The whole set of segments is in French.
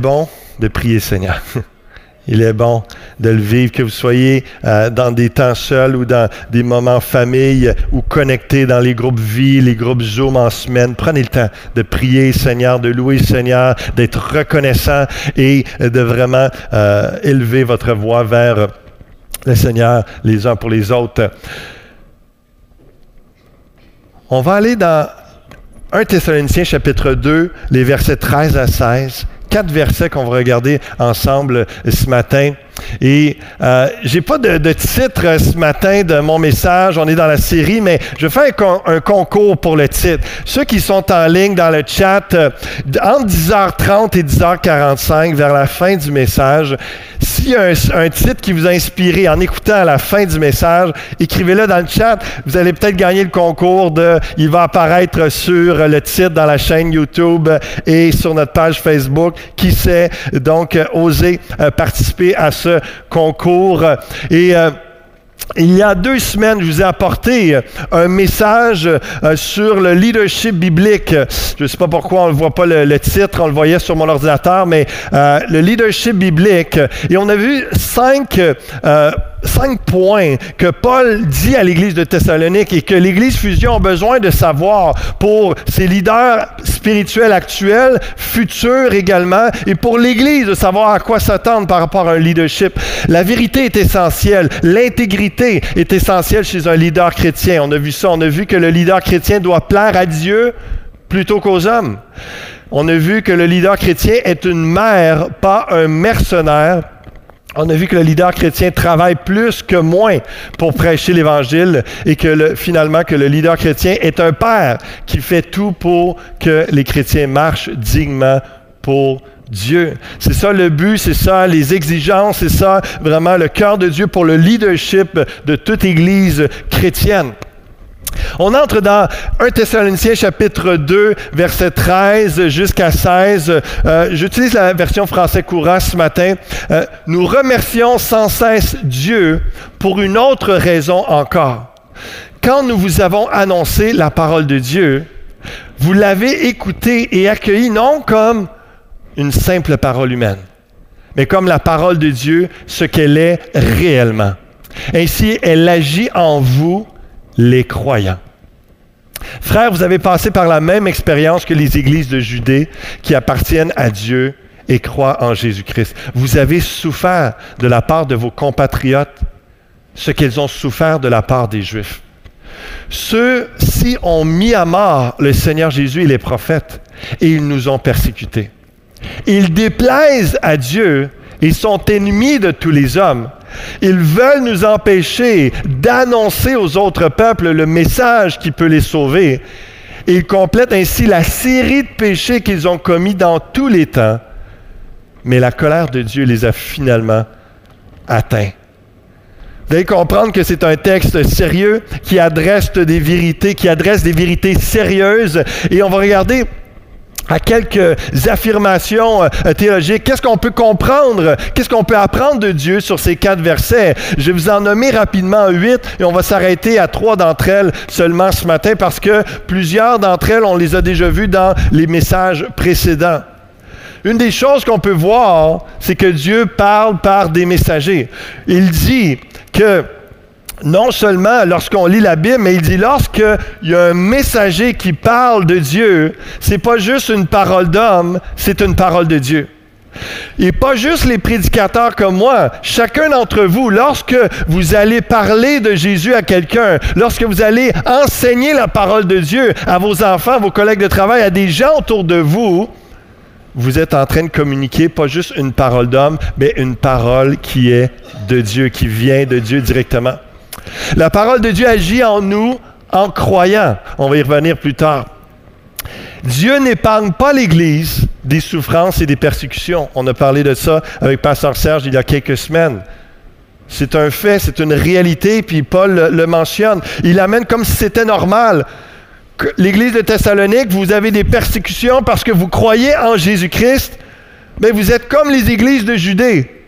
bon de prier Seigneur. Il est bon de le vivre, que vous soyez euh, dans des temps seuls ou dans des moments famille ou connectés dans les groupes vie, les groupes Zoom en semaine. Prenez le temps de prier Seigneur, de louer Seigneur, d'être reconnaissant et de vraiment euh, élever votre voix vers le Seigneur les uns pour les autres. On va aller dans 1 Thessaloniciens chapitre 2, les versets 13 à 16 quatre versets qu'on va regarder ensemble ce matin. Et euh, j'ai pas de, titre ce matin de mon message. On est dans la série, mais je fais un, concours pour le titre. Ceux qui sont en ligne dans le chat, euh, entre 10h30 et 10h45, vers la fin du message, s'il y a un, titre qui vous a inspiré en écoutant à la fin du message, écrivez-le dans le chat. Vous allez peut-être gagner le concours. Il va apparaître sur le titre dans la chaîne YouTube et sur notre page Facebook. Qui sait? Donc euh, participer à ce concours. Et euh, il y a deux semaines, je vous ai apporté euh, un message euh, sur le leadership biblique. Je ne sais pas pourquoi on ne voit pas le, titre, on le voyait sur mon ordinateur, mais le leadership biblique. Et on a vu cinq cinq points que Paul dit à l'Église de Thessalonique et que l'Église Fusion a besoin de savoir pour ses leaders spirituels actuels, futurs également, et pour l'Église de savoir à quoi s'attendre par rapport à un leadership. La vérité est essentielle, l'intégrité est essentielle chez un leader chrétien. On a vu ça, on a vu que le leader chrétien doit plaire à Dieu plutôt qu'aux hommes. On a vu que le leader chrétien est une mère, pas un mercenaire on a vu que le leader chrétien travaille plus que moins pour prêcher l'Évangile et que finalement que le leader chrétien est un père qui fait tout pour que les chrétiens marchent dignement pour Dieu. C'est ça le but, c'est ça les exigences, c'est ça vraiment le cœur de Dieu pour le leadership de toute Église chrétienne. On entre dans 1 Thessaloniciens chapitre 2, verset 13 jusqu'à 16. Euh, j'utilise la version français courant ce matin. Euh, nous remercions sans cesse Dieu pour une autre raison encore. Quand nous vous avons annoncé la parole de Dieu, vous l'avez écoutée et accueillie non comme une simple parole humaine, mais comme la parole de Dieu, ce qu'elle est réellement. Ainsi, elle agit en vous les croyants. Frères, vous avez passé par la même expérience que les églises de Judée qui appartiennent à Dieu et croient en Jésus-Christ. Vous avez souffert de la part de vos compatriotes ce qu'ils ont souffert de la part des Juifs. Ceux-ci ont mis à mort le Seigneur Jésus et les prophètes et ils nous ont persécutés. Ils déplaisent à Dieu et sont ennemis de tous les hommes ils veulent nous empêcher d'annoncer aux autres peuples le message qui peut les sauver. Ils complètent ainsi la série de péchés qu'ils ont commis dans tous les temps. Mais la colère de Dieu les a finalement atteints. Vous allez comprendre que c'est un texte sérieux qui adresse des vérités, qui adresse des vérités sérieuses. Et on va regarder à quelques affirmations euh, théologiques. Qu'est-ce qu'on peut comprendre? Qu'est-ce qu'on peut apprendre de Dieu sur ces quatre versets? Je vais vous en nommer rapidement huit et on va s'arrêter à trois d'entre elles seulement ce matin parce que plusieurs d'entre elles, on les a déjà vues dans les messages précédents. Une des choses qu'on peut voir, c'est que Dieu parle par des messagers. Il dit que non seulement lorsqu'on lit la Bible, mais il dit lorsqu'il y a un messager qui parle de Dieu, c'est pas juste une parole d'homme, c'est une parole de Dieu. Et pas juste les prédicateurs comme moi. Chacun d'entre vous, lorsque vous allez parler de Jésus à quelqu'un, lorsque vous allez enseigner la parole de Dieu à vos enfants, vos collègues de travail, à des gens autour de vous, vous êtes en train de communiquer pas juste une parole d'homme, mais une parole qui est de Dieu, qui vient de Dieu directement. La parole de Dieu agit en nous en croyant. On va y revenir plus tard. Dieu n'épargne pas l'Église des souffrances et des persécutions. On a parlé de ça avec Pasteur Serge il y a quelques semaines. C'est un fait, c'est une réalité, puis Paul le, mentionne. Il l'amène comme si c'était normal. L'Église de Thessalonique, vous avez des persécutions parce que vous croyez en Jésus-Christ, mais vous êtes comme les églises de Judée.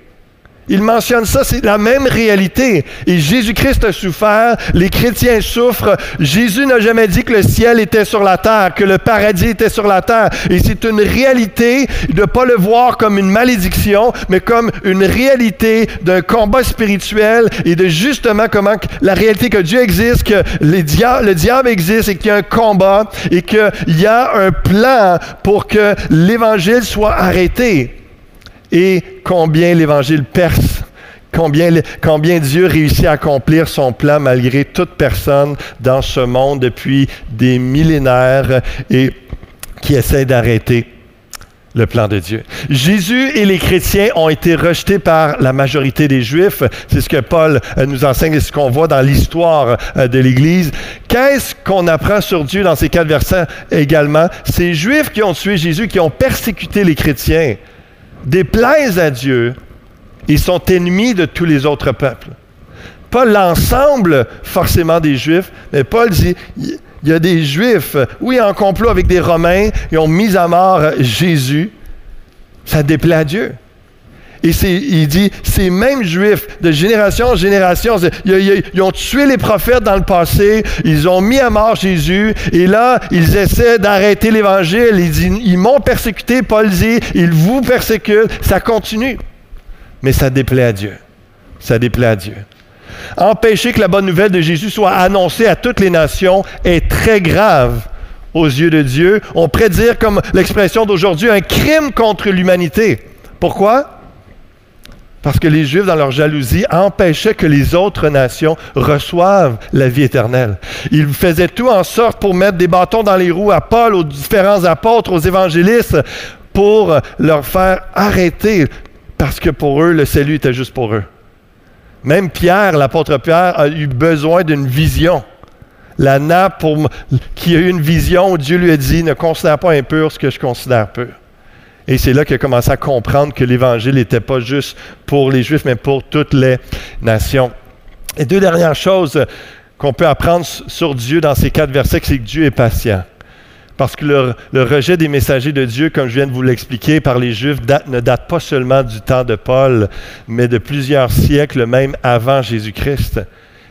Il mentionne ça, c'est la même réalité. Et Jésus-Christ a souffert, les chrétiens souffrent. Jésus n'a jamais dit que le ciel était sur la terre, que le paradis était sur la terre. Et c'est une réalité de ne pas le voir comme une malédiction, mais comme une réalité d'un combat spirituel et de justement comment la réalité que Dieu existe, que le diable existe et qu'il y a un combat et qu'il y a un plan pour que l'évangile soit arrêté et combien l'Évangile perce, combien, Dieu réussit à accomplir son plan malgré toute personne dans ce monde depuis des millénaires et qui essaie d'arrêter le plan de Dieu. Jésus et les chrétiens ont été rejetés par la majorité des Juifs. C'est ce que Paul euh, nous enseigne et ce qu'on voit dans l'histoire euh, de l'Église. Qu'est-ce qu'on apprend sur Dieu dans ces quatre versets également? Ces Juifs qui ont tué Jésus, qui ont persécuté les chrétiens, déplaisent à Dieu et sont ennemis de tous les autres peuples. Pas l'ensemble forcément des Juifs, mais Paul dit, il y a des Juifs, oui, en complot avec des Romains, ils ont mis à mort Jésus. Ça déplaît à Dieu. Et il dit, ces mêmes Juifs, de génération en génération, ils, ont tué les prophètes dans le passé, ils ont mis à mort Jésus, et là, ils essaient d'arrêter l'Évangile. Ils, m'ont persécuté, Paul dit, ils vous persécutent. Ça continue. Mais ça déplaît à Dieu. Ça déplaît à Dieu. Empêcher que la bonne nouvelle de Jésus soit annoncée à toutes les nations est très grave aux yeux de Dieu. On pourrait dire, comme l'expression d'aujourd'hui, un crime contre l'humanité. Pourquoi? Parce que les Juifs, dans leur jalousie, empêchaient que les autres nations reçoivent la vie éternelle. Ils faisaient tout en sorte pour mettre des bâtons dans les roues à Paul, aux différents apôtres, aux évangélistes, pour leur faire arrêter, parce que pour eux, le salut était juste pour eux. Même Pierre, l'apôtre Pierre, a eu besoin d'une vision. La nappe qui a eu une vision où Dieu lui a dit, ne considère pas impur ce que je considère pur. Et c'est là qu'il a commencé à comprendre que l'Évangile n'était pas juste pour les Juifs, mais pour toutes les nations. Et deux dernières choses qu'on peut apprendre sur Dieu dans ces quatre versets, c'est que Dieu est patient. Parce que le, rejet des messagers de Dieu, comme je viens de vous l'expliquer, par les Juifs, ne date pas seulement du temps de Paul, mais de plusieurs siècles, même avant Jésus-Christ.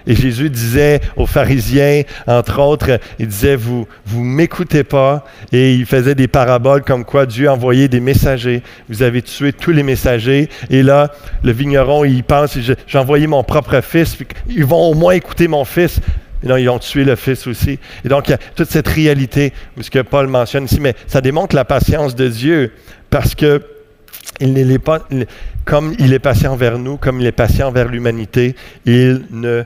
Et Jésus disait aux pharisiens, entre autres, il disait, vous vous m'écoutez pas. Et il faisait des paraboles comme quoi Dieu envoyait des messagers. Vous avez tué tous les messagers. Et là, le vigneron, il pense, j'ai envoyé mon propre fils. Ils vont au moins écouter mon fils. Non, ils ont tué le fils aussi. Et donc, il y a toute cette réalité, ce que Paul mentionne ici, mais ça démontre la patience de Dieu parce que il n'est pas, comme il est patient vers nous, comme il est patient vers l'humanité, il ne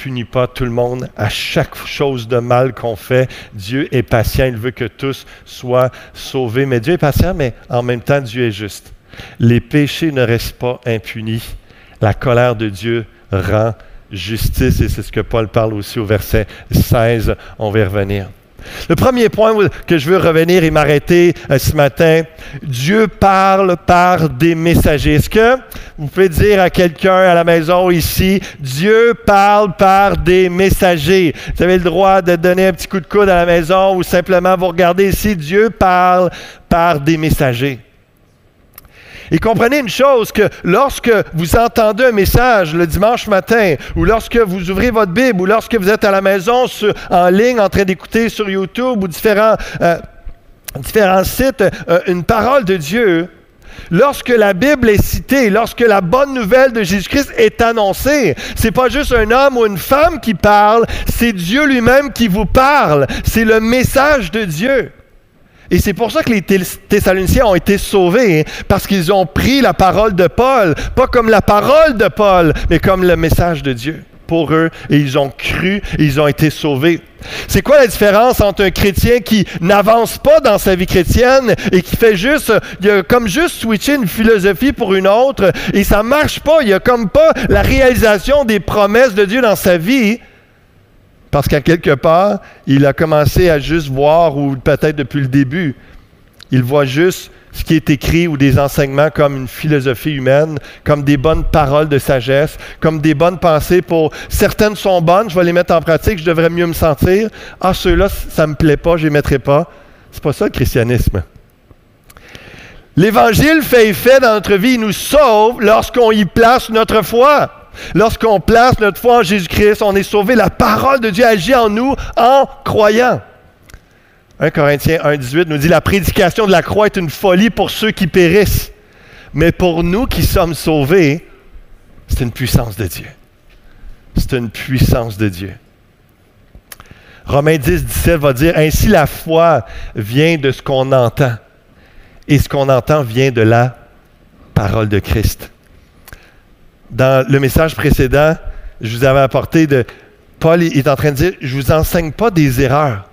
punit pas tout le monde à chaque chose de mal qu'on fait. Dieu est patient, il veut que tous soient sauvés. Mais Dieu est patient, mais en même temps, Dieu est juste. Les péchés ne restent pas impunis. La colère de Dieu rend justice, et c'est ce que Paul parle aussi au verset 16. On va y revenir. Le premier point que je veux revenir et m'arrêter euh, ce matin, Dieu parle par des messagers. Est-ce que vous pouvez dire à quelqu'un à la maison ici, Dieu parle par des messagers? Vous avez le droit de donner un petit coup de coude à la maison ou simplement vous regardez ici, Dieu parle par des messagers. Et comprenez une chose, que lorsque vous entendez un message le dimanche matin, ou lorsque vous ouvrez votre Bible, ou lorsque vous êtes à la maison en ligne en train d'écouter sur YouTube ou différents, euh, sites, euh, une parole de Dieu, lorsque la Bible est citée, lorsque la bonne nouvelle de Jésus-Christ est annoncée, c'est pas juste un homme ou une femme qui parle, c'est Dieu lui-même qui vous parle. C'est le message de Dieu. Et c'est pour ça que les Thessaloniciens ont été sauvés, hein, parce qu'ils ont pris la parole de Paul, pas comme la parole de Paul, mais comme le message de Dieu pour eux, et ils ont cru, et ils ont été sauvés. C'est quoi la différence entre un chrétien qui n'avance pas dans sa vie chrétienne et qui fait juste, il a comme juste switcher une philosophie pour une autre, et ça marche pas, il a comme pas la réalisation des promesses de Dieu dans sa vie, parce qu'à quelque part, il a commencé à juste voir, ou peut-être depuis le début, il voit juste ce qui est écrit ou des enseignements comme une philosophie humaine, comme des bonnes paroles de sagesse, comme des bonnes pensées pour certaines sont bonnes, je vais les mettre en pratique, je devrais mieux me sentir. Ah, ceux-là, ça ne me plaît pas, je ne les mettrai pas. C'est pas ça le christianisme. L'Évangile fait effet dans notre vie, il nous sauve lorsqu'on y place notre foi. Lorsqu'on place notre foi en Jésus-Christ, on est sauvé. La parole de Dieu agit en nous en croyant. 1 Corinthiens 1,18 nous dit La prédication de la croix est une folie pour ceux qui périssent. Mais pour nous qui sommes sauvés, c'est une puissance de Dieu. C'est une puissance de Dieu. Romains 10, 17 va dire Ainsi la foi vient de ce qu'on entend. Et ce qu'on entend vient de la parole de Christ dans le message précédent, je vous avais apporté de Paul est en train de dire, je vous enseigne pas des erreurs.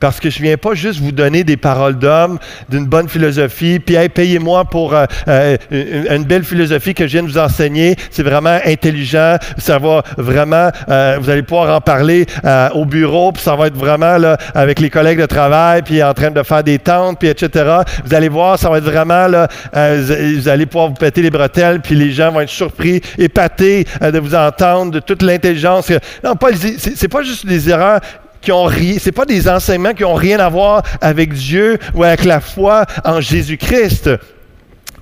Parce que je ne viens pas juste vous donner des paroles d'homme, d'une bonne philosophie, puis payez-moi pour euh, euh, une, belle philosophie que je viens de vous enseigner. C'est vraiment intelligent. Ça va vraiment, euh, vous allez pouvoir en parler au bureau, puis ça va être vraiment avec les collègues de travail, puis en train de faire des tentes, puis etc. Vous allez voir, ça va être vraiment, là, vous allez pouvoir vous péter les bretelles, puis les gens vont être surpris, épatés de vous entendre, de toute l'intelligence. Non, Paul, c'est pas juste des erreurs qui ont rien, c'est pas des enseignements qui ont rien à voir avec Dieu ou avec la foi en Jésus-Christ.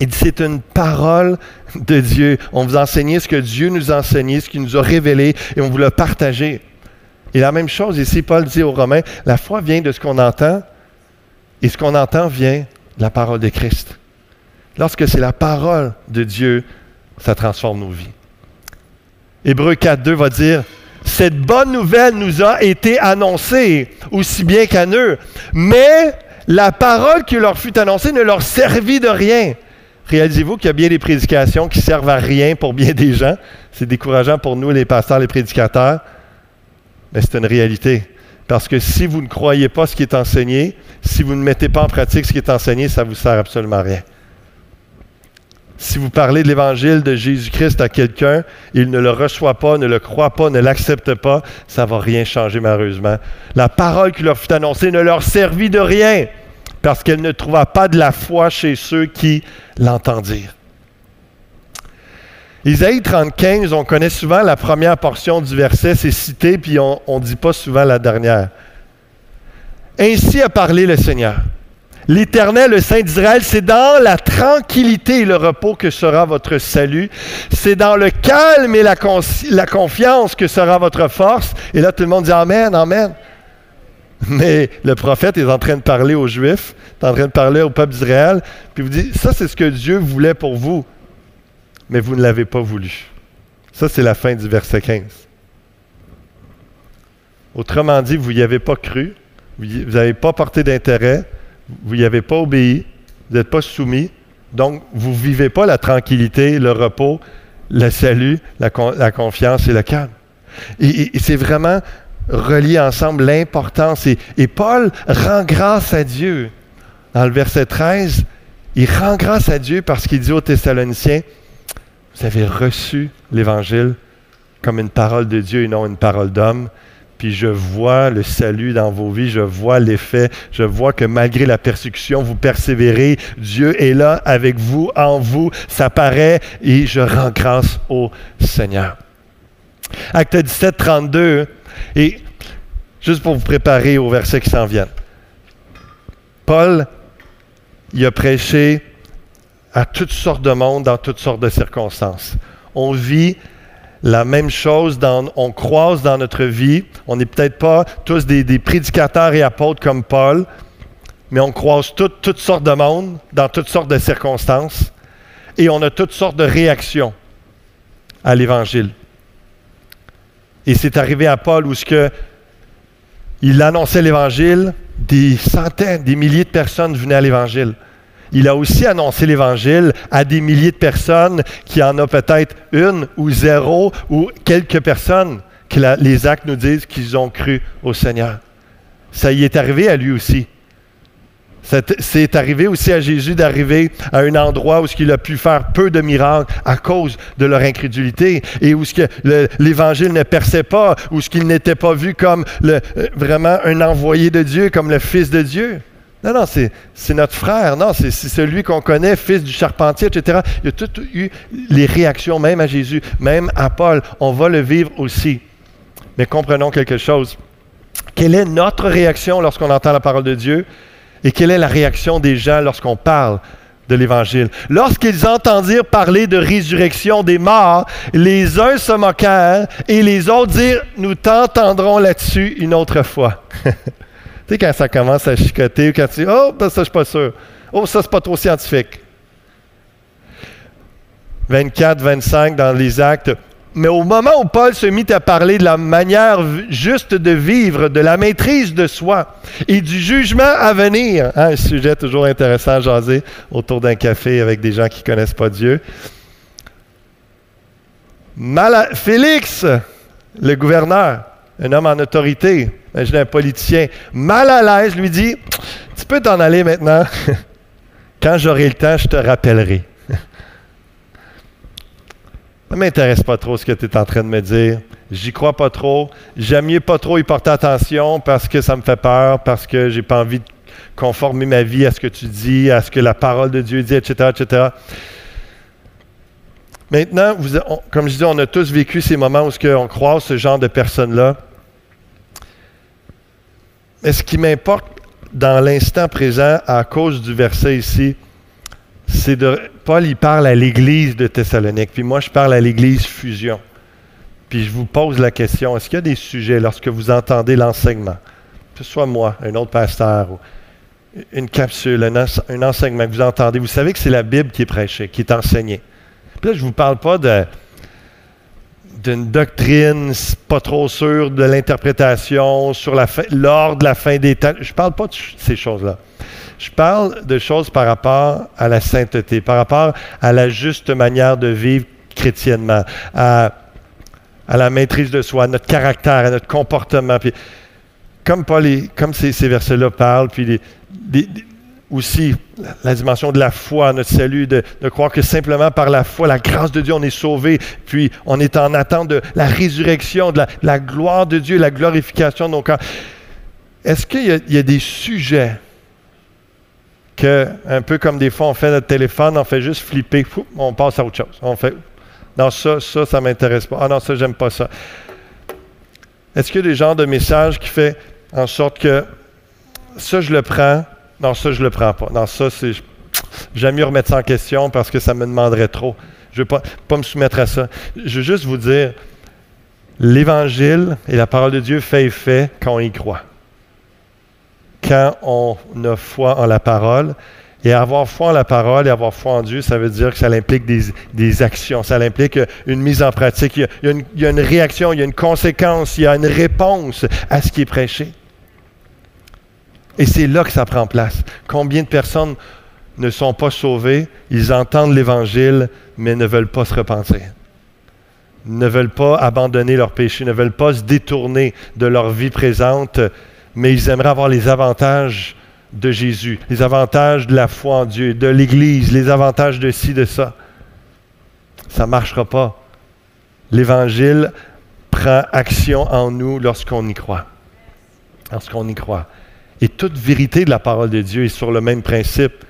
Il dit c'est une parole de Dieu. On vous a enseigné ce que Dieu nous a enseigné, ce qu'il nous a révélé, et on vous l'a partagé. Et la même chose ici, Paul dit aux Romains, la foi vient de ce qu'on entend, et ce qu'on entend vient de la parole de Christ. Lorsque c'est la parole de Dieu, ça transforme nos vies. Hébreu 4.2 va dire, cette bonne nouvelle nous a été annoncée, aussi bien qu'à eux. Mais la parole qui leur fut annoncée ne leur servit de rien. Réalisez-vous qu'il y a bien des prédications qui servent à rien pour bien des gens? C'est décourageant pour nous, les pasteurs, les prédicateurs. Mais c'est une réalité. Parce que si vous ne croyez pas ce qui est enseigné, si vous ne mettez pas en pratique ce qui est enseigné, ça ne vous sert absolument à rien. Si vous parlez de l'évangile de Jésus-Christ à quelqu'un, il ne le reçoit pas, ne le croit pas, ne l'accepte pas, ça ne va rien changer malheureusement. La parole qui leur fut annoncée ne leur servit de rien parce qu'elle ne trouva pas de la foi chez ceux qui l'entendirent. Isaïe 35, on connaît souvent la première portion du verset, c'est cité, puis on ne dit pas souvent la dernière. Ainsi a parlé le Seigneur. L'Éternel, le Saint d'Israël, c'est dans la tranquillité et le repos que sera votre salut. C'est dans le calme et la, confiance que sera votre force. Et là, tout le monde dit Amen, Amen. Mais le prophète est en train de parler aux Juifs, est en train de parler au peuple d'Israël, puis vous dit Ça, c'est ce que Dieu voulait pour vous, mais vous ne l'avez pas voulu. Ça, c'est la fin du verset 15. Autrement dit, vous n'y avez pas cru, vous n'avez pas porté d'intérêt, vous n'y avez pas obéi, vous n'êtes pas soumis, donc vous ne vivez pas la tranquillité, le repos, le salut, la, confiance et le calme. Et, c'est vraiment relié ensemble l'importance. Et, Paul rend grâce à Dieu. Dans le verset 13, il rend grâce à Dieu parce qu'il dit aux Thessaloniciens, vous avez reçu l'Évangile comme une parole de Dieu et non une parole d'homme puis je vois le salut dans vos vies, je vois l'effet, je vois que malgré la persécution, vous persévérez, Dieu est là avec vous, en vous, ça paraît, et je rends grâce au Seigneur. Acte 17, 32, et juste pour vous préparer au verset qui s'en vient. Paul, il a prêché à toutes sortes de monde, dans toutes sortes de circonstances. On vit la même chose, on croise dans notre vie. On n'est peut-être pas tous des, prédicateurs et apôtres comme Paul, mais on croise toutes sortes de monde, dans toutes sortes de circonstances, et on a toutes sortes de réactions à l'Évangile. Et c'est arrivé à Paul où ce il annonçait l'Évangile, des centaines, des milliers de personnes venaient à l'Évangile. Il a aussi annoncé l'Évangile à des milliers de personnes qui en ont peut-être une ou zéro ou quelques personnes que les actes nous disent qu'ils ont cru au Seigneur. Ça y est arrivé à lui aussi. C'est arrivé aussi à Jésus d'arriver à un endroit où il a pu faire peu de miracles à cause de leur incrédulité et où l'Évangile ne perçait pas, où ce n'était pas vu comme euh, vraiment un envoyé de Dieu, comme le Fils de Dieu. Non, non, c'est notre frère. Non, c'est celui qu'on connaît, fils du charpentier, etc. Il y a tout eu les réactions, même à Jésus, même à Paul. On va le vivre aussi. Mais comprenons quelque chose. Quelle est notre réaction lorsqu'on entend la parole de Dieu? Et quelle est la réaction des gens lorsqu'on parle de l'Évangile? Lorsqu'ils entendirent parler de résurrection des morts, les uns se moquèrent et les autres dirent, nous t'entendrons là-dessus une autre fois. tu sais, quand ça commence à chicoter, quand tu dis, oh, ben ça, je suis pas sûr. Oh, ça, c'est pas trop scientifique. 24, 25 dans les actes. Mais au moment où Paul se mit à parler de la manière juste de vivre, de la maîtrise de soi et du jugement à venir, hein, un sujet toujours intéressant à jaser autour d'un café avec des gens qui ne connaissent pas Dieu. Félix, le gouverneur, un homme en autorité, imaginez un politicien, mal à l'aise, lui dit Tu peux t'en aller maintenant. Quand j'aurai le temps, je te rappellerai. Ça ne m'intéresse pas trop ce que tu es en train de me dire. J'y crois pas trop. J'aime mieux pas trop y porter attention parce que ça me fait peur, parce que j'ai pas envie de conformer ma vie à ce que tu dis, à ce que la parole de Dieu dit, etc., etc. Maintenant, comme je dis, on a tous vécu ces moments où on croise ce genre de personnes-là. Mais ce qui m'importe dans l'instant présent, à cause du verset ici, c'est de. Paul, il parle à l'église de Thessalonique, puis moi, je parle à l'église Fusion. Puis je vous pose la question est-ce qu'il y a des sujets lorsque vous entendez l'enseignement, que ce soit moi, un autre pasteur, ou une capsule, un, enseignement que vous entendez, vous savez que c'est la Bible qui est prêchée, qui est enseignée. Puis là, je ne vous parle pas d'une doctrine pas trop sûre de l'interprétation sur l'ordre de la fin des temps. Je ne parle pas de ces choses-là. Je parle de choses par rapport à la sainteté, par rapport à la juste manière de vivre chrétiennement, à, la maîtrise de soi, à notre caractère, à notre comportement. Puis, comme, Paul comme ces, versets-là parlent, puis aussi la dimension de la foi, notre salut, de, croire que simplement par la foi, la grâce de Dieu, on est sauvé, puis on est en attente de la résurrection, de la, gloire de Dieu, la glorification de nos corps. Est-ce qu'il y, a des sujets que, un peu comme des fois on fait notre téléphone, on fait juste flipper, on passe à autre chose. On fait, non, ça, ça, ça m'intéresse pas. Ah non, ça, j'aime pas ça. Est-ce qu'il y a des genres de messages qui fait en sorte que ça, je le prends, non, ça, je le prends pas. Non, ça, c'est. J'aime mieux remettre ça en question parce que ça me demanderait trop. Je ne veux pas, pas me soumettre à ça. Je veux juste vous dire, l'Évangile et la parole de Dieu fait effet quand on y croit quand on a foi en la parole. Et avoir foi en la parole et avoir foi en Dieu, ça veut dire que ça implique des, actions, ça implique une mise en pratique. Il y, a, une, il y, a, une, réaction, il y a une conséquence, il y a une réponse à ce qui est prêché. Et c'est là que ça prend place. Combien de personnes ne sont pas sauvées, ils entendent l'Évangile, mais ne veulent pas se repentir ne veulent pas abandonner leur péché, ne veulent pas se détourner de leur vie présente mais ils aimeraient avoir les avantages de Jésus, les avantages de la foi en Dieu, de l'Église, les avantages de ci, de ça. Ça ne marchera pas. L'Évangile prend action en nous lorsqu'on y croit. Lorsqu'on y croit. Et toute vérité de la parole de Dieu est sur le même principe.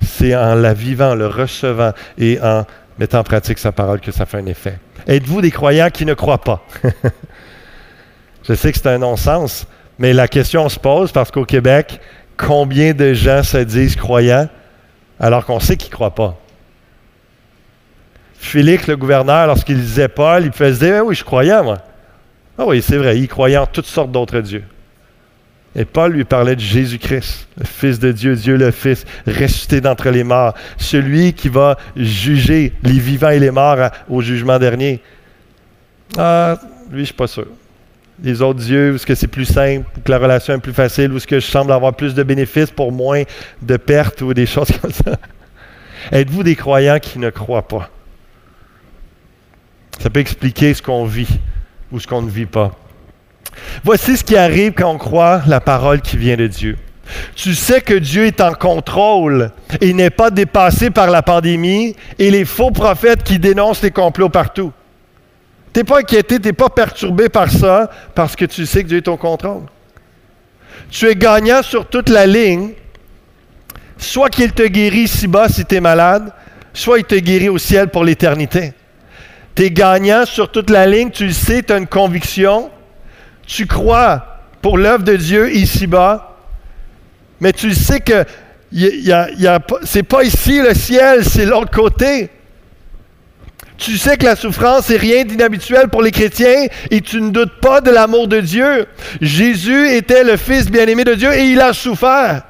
C'est en la vivant, en le recevant et en mettant en pratique sa parole que ça fait un effet. Êtes-vous des croyants qui ne croient pas? Je sais que c'est un non-sens, mais la question se pose parce qu'au Québec, combien de gens se disent croyants alors qu'on sait qu'ils ne croient pas? Félix, le gouverneur, lorsqu'il disait Paul, il dire ah Oui, je croyais, moi. Ah oui, c'est vrai, il croyait en toutes sortes d'autres dieux. Et Paul lui parlait de Jésus-Christ, le Fils de Dieu, Dieu le Fils, ressuscité d'entre les morts, celui qui va juger les vivants et les morts au jugement dernier. Ah, lui, je ne suis pas sûr les autres dieux, est-ce que c'est plus simple, que la relation est plus facile, ou est-ce que je semble avoir plus de bénéfices pour moins de pertes ou des choses comme ça. Êtes-vous des croyants qui ne croient pas? Ça peut expliquer ce qu'on vit ou ce qu'on ne vit pas. Voici ce qui arrive quand on croit la parole qui vient de Dieu. Tu sais que Dieu est en contrôle et n'est pas dépassé par la pandémie et les faux prophètes qui dénoncent les complots partout. Tu n'es pas inquiété, tu n'es pas perturbé par ça parce que tu sais que Dieu est au contrôle. Tu es gagnant sur toute la ligne, soit qu'il te guérit ici-bas si tu es malade, soit il te guérit au ciel pour l'éternité. Tu es gagnant sur toute la ligne, tu le sais, tu as une conviction, tu crois pour l'œuvre de Dieu ici-bas, mais tu sais que c'est pas ici le ciel, c'est l'autre côté. Tu sais que la souffrance est rien d'inhabituel pour les chrétiens et tu ne doutes pas de l'amour de Dieu. Jésus était le Fils bien-aimé de Dieu et il a souffert.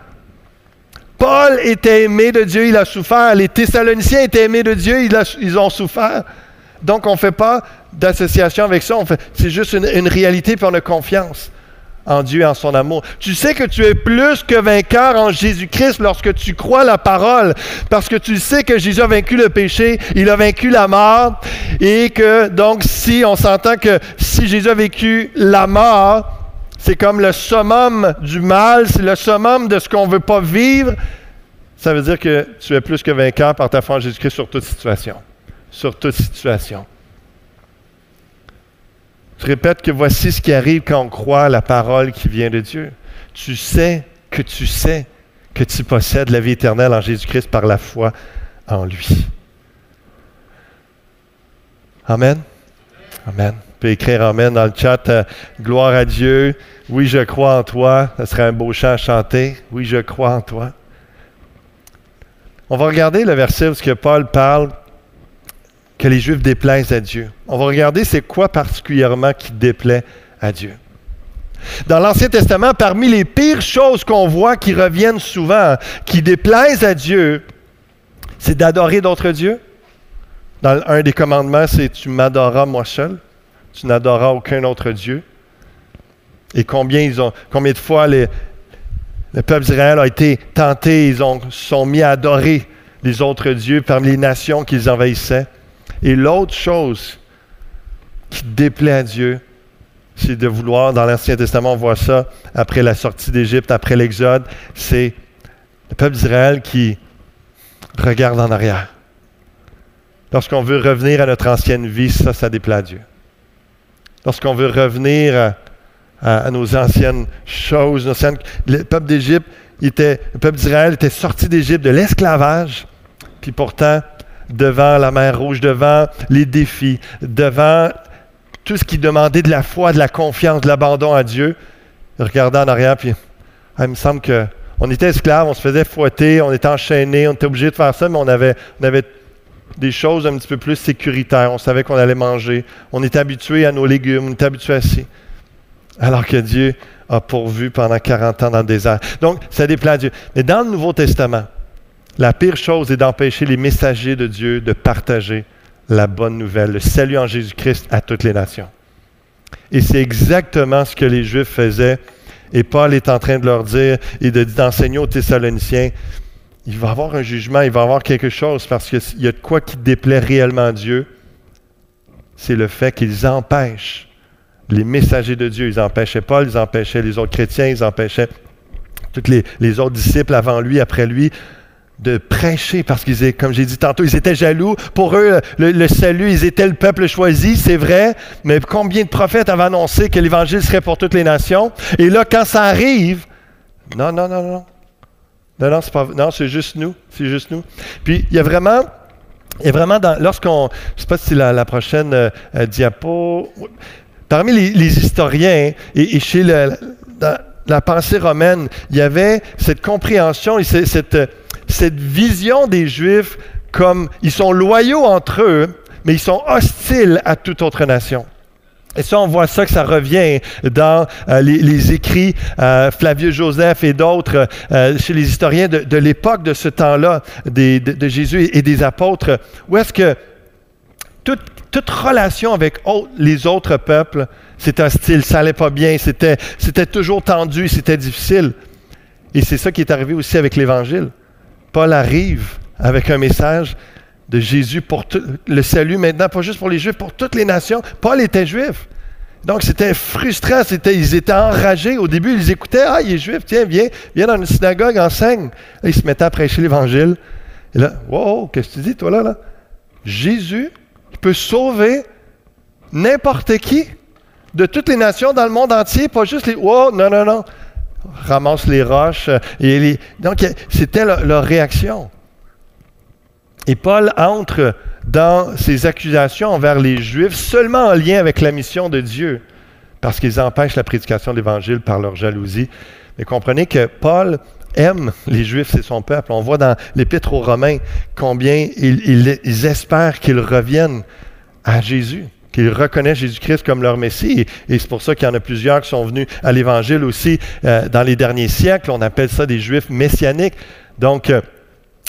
Paul était aimé de Dieu, il a souffert. Les Thessaloniciens étaient aimés de Dieu, ils, ont souffert. Donc on ne fait pas d'association avec ça, c'est juste une, réalité puis on a confiance en Dieu et en son amour. Tu sais que tu es plus que vainqueur en Jésus-Christ lorsque tu crois la parole, parce que tu sais que Jésus a vaincu le péché, il a vaincu la mort, et que donc si on s'entend que si Jésus a vécu la mort, c'est comme le summum du mal, c'est le summum de ce qu'on ne veut pas vivre, ça veut dire que tu es plus que vainqueur par ta foi en Jésus-Christ sur toute situation. Sur toute situation. Je répète que voici ce qui arrive quand on croit la parole qui vient de Dieu. Tu sais que tu sais que tu possèdes la vie éternelle en Jésus-Christ par la foi en lui. Amen. Amen. Tu peux écrire Amen dans le chat. Euh, gloire à Dieu. Oui, je crois en toi. Ce serait un beau chant à chanter. Oui, je crois en toi. On va regarder le verset où Paul parle que les Juifs déplaisent à Dieu. On va regarder c'est quoi particulièrement qui déplaît à Dieu. Dans l'Ancien Testament, parmi les pires choses qu'on voit qui reviennent souvent, qui déplaisent à Dieu, c'est d'adorer d'autres dieux. Dans un des commandements, c'est tu m'adoreras moi seul, tu n'adoreras aucun autre Dieu. Et combien de fois le peuple d'Israël a été tenté, ils ont, sont mis à adorer les autres dieux parmi les nations qu'ils envahissaient. Et l'autre chose qui déplaît à Dieu, c'est de vouloir, dans l'Ancien Testament, on voit ça après la sortie d'Égypte, après l'Exode, c'est le peuple d'Israël qui regarde en arrière. Lorsqu'on veut revenir à notre ancienne vie, ça, ça déplaît à Dieu. Lorsqu'on veut revenir à, nos anciennes choses, le peuple d'Égypte, le peuple d'Israël était sorti d'Égypte, de l'esclavage, puis pourtant, devant la mer Rouge, devant les défis, devant tout ce qui demandait de la foi, de la confiance, de l'abandon à Dieu. Regardez en arrière, puis ah, il me semble qu'on était esclaves, on se faisait fouetter, on était enchaînés, on était obligé de faire ça, mais on avait, on avait des choses un petit peu plus sécuritaires. On savait qu'on allait manger. On était habitué à nos légumes, on était habitué à ça. Alors que Dieu a pourvu pendant 40 ans dans le désert. Donc, ça déplaît à Dieu. Mais dans le Nouveau Testament, la pire chose est d'empêcher les messagers de Dieu de partager la bonne nouvelle, le salut en Jésus-Christ à toutes les nations. Et c'est exactement ce que les Juifs faisaient. Et Paul est en train de leur dire et d'enseigner aux Thessaloniciens, il va y avoir un jugement, il va y avoir quelque chose parce qu'il y a de quoi qui déplaît réellement à Dieu. C'est le fait qu'ils empêchent les messagers de Dieu. Ils empêchaient Paul, ils empêchaient les autres chrétiens, ils empêchaient tous les, les autres disciples avant lui, après lui, de prêcher parce qu'ils, comme j'ai dit tantôt, ils étaient jaloux. Pour eux, le, salut, ils étaient le peuple choisi, c'est vrai, mais combien de prophètes avaient annoncé que l'Évangile serait pour toutes les nations? Et là, quand ça arrive, non, non, non, non. Non, non, c'est pas, non, c'est juste nous. C'est juste nous. Puis, il y a vraiment, il y vraiment lorsqu'on, je sais pas si c'est la, prochaine euh, diapo, parmi les, historiens et, chez le, la pensée romaine, il y avait cette compréhension et cette, vision des Juifs comme ils sont loyaux entre eux, mais ils sont hostiles à toute autre nation. Et ça, on voit ça que ça revient dans euh, les, écrits euh, Flavius Joseph et d'autres euh, chez les historiens de, l'époque de ce temps-là de, Jésus et des apôtres, où est-ce que toute relation avec les autres peuples, c'était hostile, ça n'allait pas bien, c'était, c'était toujours tendu, c'était difficile. Et c'est ça qui est arrivé aussi avec l'Évangile. Paul arrive avec un message de Jésus pour le salut maintenant, pas juste pour les Juifs, pour toutes les nations. Paul était juif. Donc c'était frustrant, c'était, ils étaient enragés. Au début, ils écoutaient, ah, il est juif, tiens, viens, viens dans une synagogue, enseigne. Là, ils se mettaient à prêcher l'Évangile. Et là, wow, qu'est-ce que tu dis, toi, là, là? Jésus peut sauver n'importe qui de toutes les nations dans le monde entier, pas juste les, wow, non, non, non ramasse les roches. Euh, Donc, c'était leur, réaction. Et Paul entre dans ses accusations envers les Juifs seulement en lien avec la mission de Dieu, parce qu'ils empêchent la prédication de l'Évangile par leur jalousie. Mais comprenez que Paul aime les Juifs, c'est son peuple. On voit dans l'Épître aux Romains combien ils, espèrent qu'ils reviennent à Jésus, qu'ils reconnaissent Jésus-Christ comme leur Messie. Et, c'est pour ça qu'il y en a plusieurs qui sont venus à l'Évangile aussi euh, dans les derniers siècles. On appelle ça des Juifs messianiques. Donc, euh,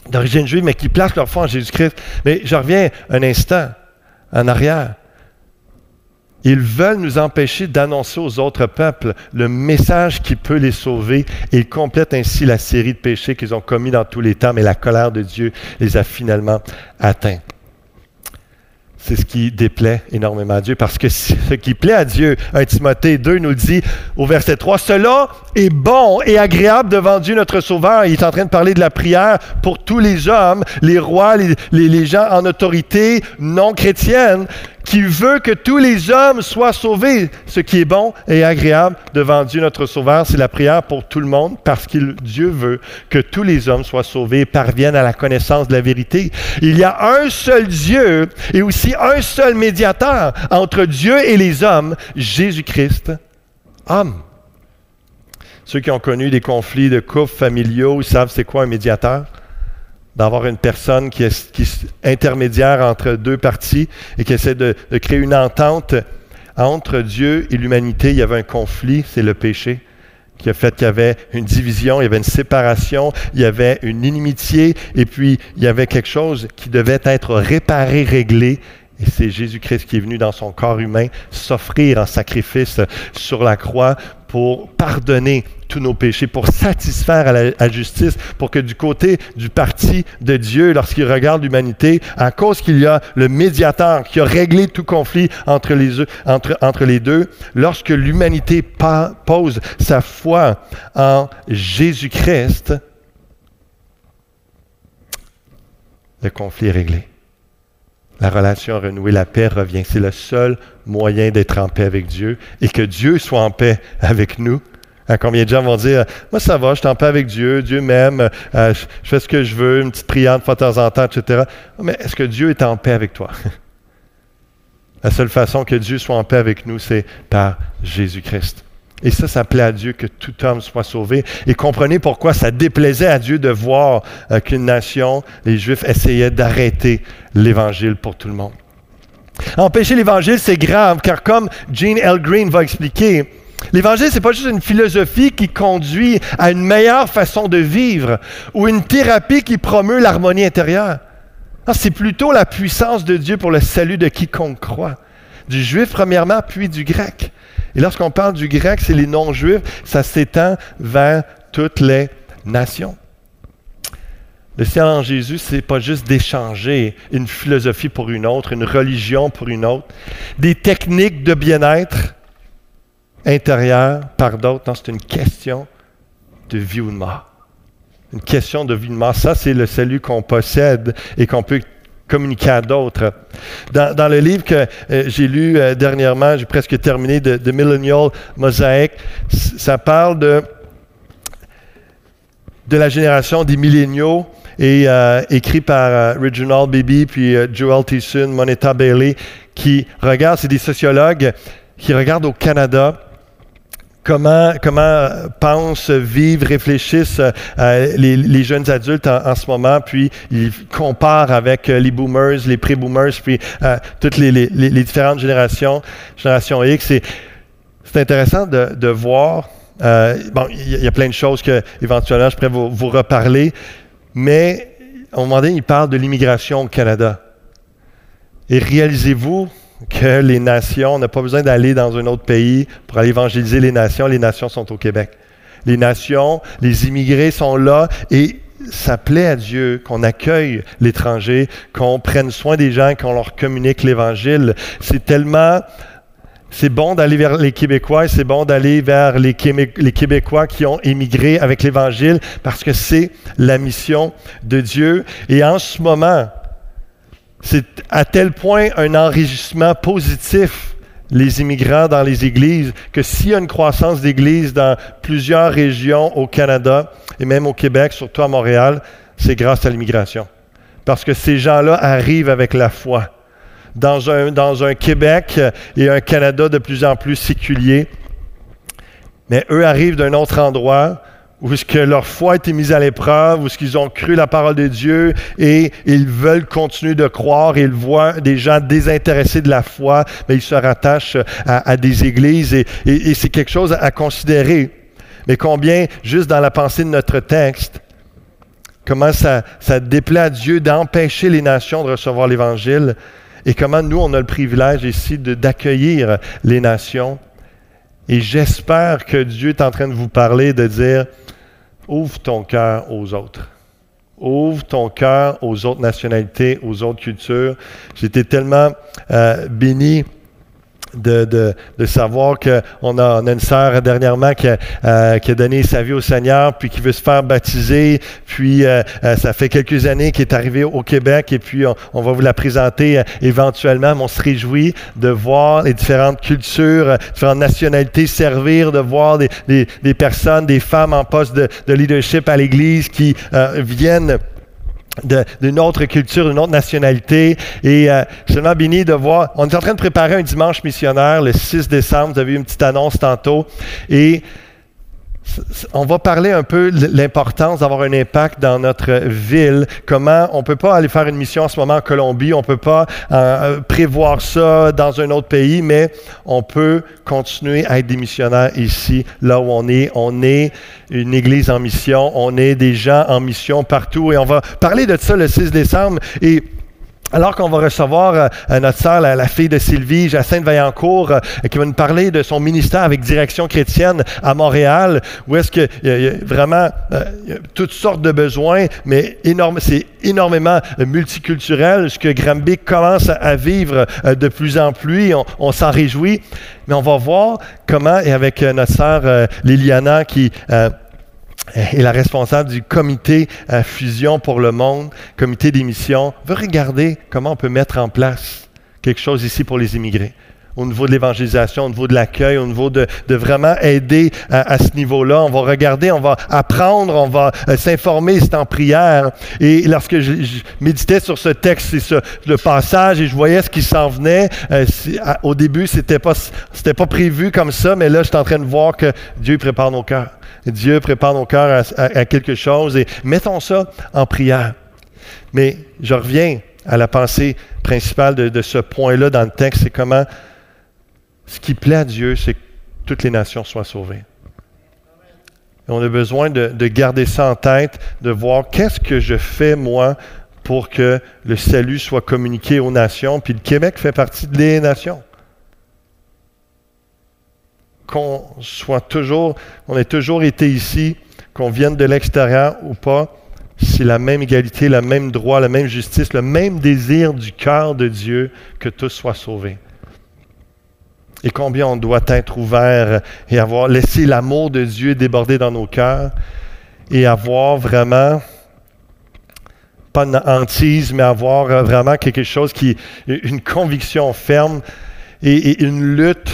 d'origine juive, mais qui placent leur foi en Jésus-Christ. Mais je reviens un instant en arrière. Ils veulent nous empêcher d'annoncer aux autres peuples le message qui peut les sauver et ils complètent ainsi la série de péchés qu'ils ont commis dans tous les temps, mais la colère de Dieu les a finalement atteints. C'est ce qui déplaît énormément à Dieu, parce que ce qui plaît à Dieu, 1 Timothée 2 nous dit au verset 3, cela est bon et agréable devant Dieu notre Sauveur. Il est en train de parler de la prière pour tous les hommes, les rois, les, les gens en autorité non chrétienne, qui veut que tous les hommes soient sauvés. Ce qui est bon et agréable devant Dieu notre Sauveur, c'est la prière pour tout le monde parce que Dieu veut que tous les hommes soient sauvés et parviennent à la connaissance de la vérité. Il y a un seul Dieu et aussi un seul médiateur entre Dieu et les hommes, Jésus-Christ, homme. Ceux qui ont connu des conflits de couple familiaux savent c'est quoi un médiateur? D'avoir une personne qui est, intermédiaire entre deux parties et qui essaie de, créer une entente entre Dieu et l'humanité. Il y avait un conflit, c'est le péché qui a fait qu'il y avait une division, il y avait une séparation, il y avait une inimitié, et puis il y avait quelque chose qui devait être réparé, réglé. Et c'est Jésus-Christ qui est venu dans son corps humain s'offrir en sacrifice sur la croix pour pardonner tous nos péchés, pour satisfaire à la justice, pour que du côté du parti de Dieu, lorsqu'il regarde l'humanité, à cause qu'il y a le médiateur qui a réglé tout conflit entre les, entre, entre les deux, lorsque l'humanité pose sa foi en Jésus-Christ, le conflit est réglé. La relation renouée, la paix revient. C'est le seul moyen d'être en paix avec Dieu et que Dieu soit en paix avec nous. Hein, combien de gens vont dire Moi, ça va, je suis en paix avec Dieu, Dieu m'aime, euh, je, fais ce que je veux, une petite prière de temps en temps, etc. Mais est-ce que Dieu est en paix avec toi? La seule façon que Dieu soit en paix avec nous, c'est par Jésus-Christ. Et ça, ça plaît à Dieu que tout homme soit sauvé. Et comprenez pourquoi ça déplaisait à Dieu de voir euh, qu'une nation, les Juifs, essayaient d'arrêter l'Évangile pour tout le monde. Empêcher l'Évangile, c'est grave, car comme Gene L. Green va expliquer, L'Évangile, ce n'est pas juste une philosophie qui conduit à une meilleure façon de vivre ou une thérapie qui promeut l'harmonie intérieure. C'est plutôt la puissance de Dieu pour le salut de quiconque croit. Du juif, premièrement, puis du grec. Et lorsqu'on parle du grec, c'est les non-juifs, ça s'étend vers toutes les nations. Le ciel en Jésus, ce n'est pas juste d'échanger une philosophie pour une autre, une religion pour une autre, des techniques de bien-être intérieur par d'autres. Non, c'est une question de vie ou de mort. Une question de vie ou de mort. Ça, c'est le salut qu'on possède et qu'on peut communiquer à d'autres. Dans, le livre que euh, j'ai lu euh, dernièrement, j'ai presque terminé, de, Millennial Mosaic, ça parle de, de la génération des milléniaux et euh, écrit par Reginald Beebe puis Joel Thiessen, Moneta Bailey, qui regardent, c'est des sociologues qui regardent au Canada comment, pensent, vivent, réfléchissent euh, les, jeunes adultes en, ce moment, puis ils comparent avec euh, les boomers, les pré-boomers, puis euh, toutes les, différentes générations, génération X. C'est intéressant de, voir. bon, il y, a plein de choses que éventuellement je pourrais vous, vous reparler, mais à un moment donné, il parle de l'immigration au Canada. Et réalisez-vous que les nations, on n'a pas besoin d'aller dans un autre pays pour aller évangéliser les nations. Les nations sont au Québec. Les nations, les immigrés sont là et ça plaît à Dieu qu'on accueille l'étranger, qu'on prenne soin des gens, qu'on leur communique l'Évangile. C'est tellement... C'est bon d'aller vers les Québécois, c'est bon d'aller vers les Québécois qui ont émigré avec l'Évangile parce que c'est la mission de Dieu. Et en ce moment, c'est à tel point un enrichissement positif, les immigrants dans les églises, que s'il y a une croissance d'églises dans plusieurs régions au Canada et même au Québec, surtout à Montréal, c'est grâce à l'immigration. Parce que ces gens-là arrivent avec la foi. Dans un, dans un Québec et un Canada de plus en plus séculier, mais eux arrivent d'un autre endroit où est-ce que leur foi a été mise à l'épreuve, où est-ce qu'ils ont cru la parole de Dieu et ils veulent continuer de croire et ils voient des gens désintéressés de la foi, mais ils se rattachent à, des églises et, c'est quelque chose à considérer. Mais combien, juste dans la pensée de notre texte, comment ça, ça déplaît à Dieu d'empêcher les nations de recevoir l'Évangile et comment nous, on a le privilège ici d'accueillir les nations. Et j'espère que Dieu est en train de vous parler, de dire, ouvre ton cœur aux autres. Ouvre ton cœur aux autres nationalités, aux autres cultures. J'étais tellement euh, béni de, de, de, savoir qu'on a, on a une sœur dernièrement qui a, euh, qui a, donné sa vie au Seigneur, puis qui veut se faire baptiser. Puis euh, euh, ça fait quelques années qu'elle est arrivée au Québec, et puis on, va vous la présenter éventuellement. Mais on se réjouit de voir les différentes cultures, différentes nationalités servir, de voir des, des, des personnes, des femmes en poste de, de leadership à l'Église qui viennent d'une autre culture, d'une autre nationalité. Et euh, je suis béni de voir. On est en train de préparer un dimanche missionnaire le 6 décembre. Vous avez eu une petite annonce tantôt. Et on va parler un peu de l'importance d'avoir un impact dans notre ville. Comment on ne peut pas aller faire une mission en ce moment en Colombie, on ne peut pas euh, prévoir ça dans un autre pays, mais on peut continuer à être des missionnaires ici, là où on est. On est une église en mission, on est des gens en mission partout et on va parler de ça le 6 décembre. Alors qu'on va recevoir euh, notre sœur, la, fille de Sylvie, Jacinthe Vaillancourt, euh, qui va nous parler de son ministère avec Direction chrétienne à Montréal, où est-ce qu'il y, a vraiment euh, toutes sortes de besoins, mais énorme, c'est énormément multiculturel, ce que Granby commence à vivre de plus en plus, on, on s'en réjouit, mais on va voir comment, et avec notre sœur Liliana qui est la responsable du comité euh, Fusion pour le monde, comité d'émission, veut regarder comment on peut mettre en place quelque chose ici pour les immigrés au niveau de l'évangélisation, au niveau de l'accueil, au niveau de, vraiment aider à, ce niveau-là. On va regarder, on va apprendre, on va euh, s'informer, c'est en prière. Et lorsque je, méditais sur ce texte, et le passage, et je voyais ce qui s'en venait, euh, au début, c'était pas, pas prévu comme ça, mais là, je suis en train de voir que Dieu prépare nos cœurs. Dieu prépare nos cœurs à, quelque chose et mettons ça en prière. Mais je reviens à la pensée principale de, ce point-là dans le texte, c'est comment ce qui plaît à Dieu, c'est que toutes les nations soient sauvées. on a besoin de, de, garder ça en tête, de voir qu'est-ce que je fais moi pour que le salut soit communiqué aux nations. Puis le Québec fait partie des nations qu'on soit toujours, on ait toujours été ici, qu'on vienne de l'extérieur ou pas, c'est la même égalité, le même droit, la même justice, le même désir du cœur de Dieu que tous soient sauvés. Et combien on doit être ouvert et avoir laissé l'amour de Dieu déborder dans nos cœurs et avoir vraiment, pas une hantise, mais avoir vraiment quelque chose qui, une conviction ferme et une lutte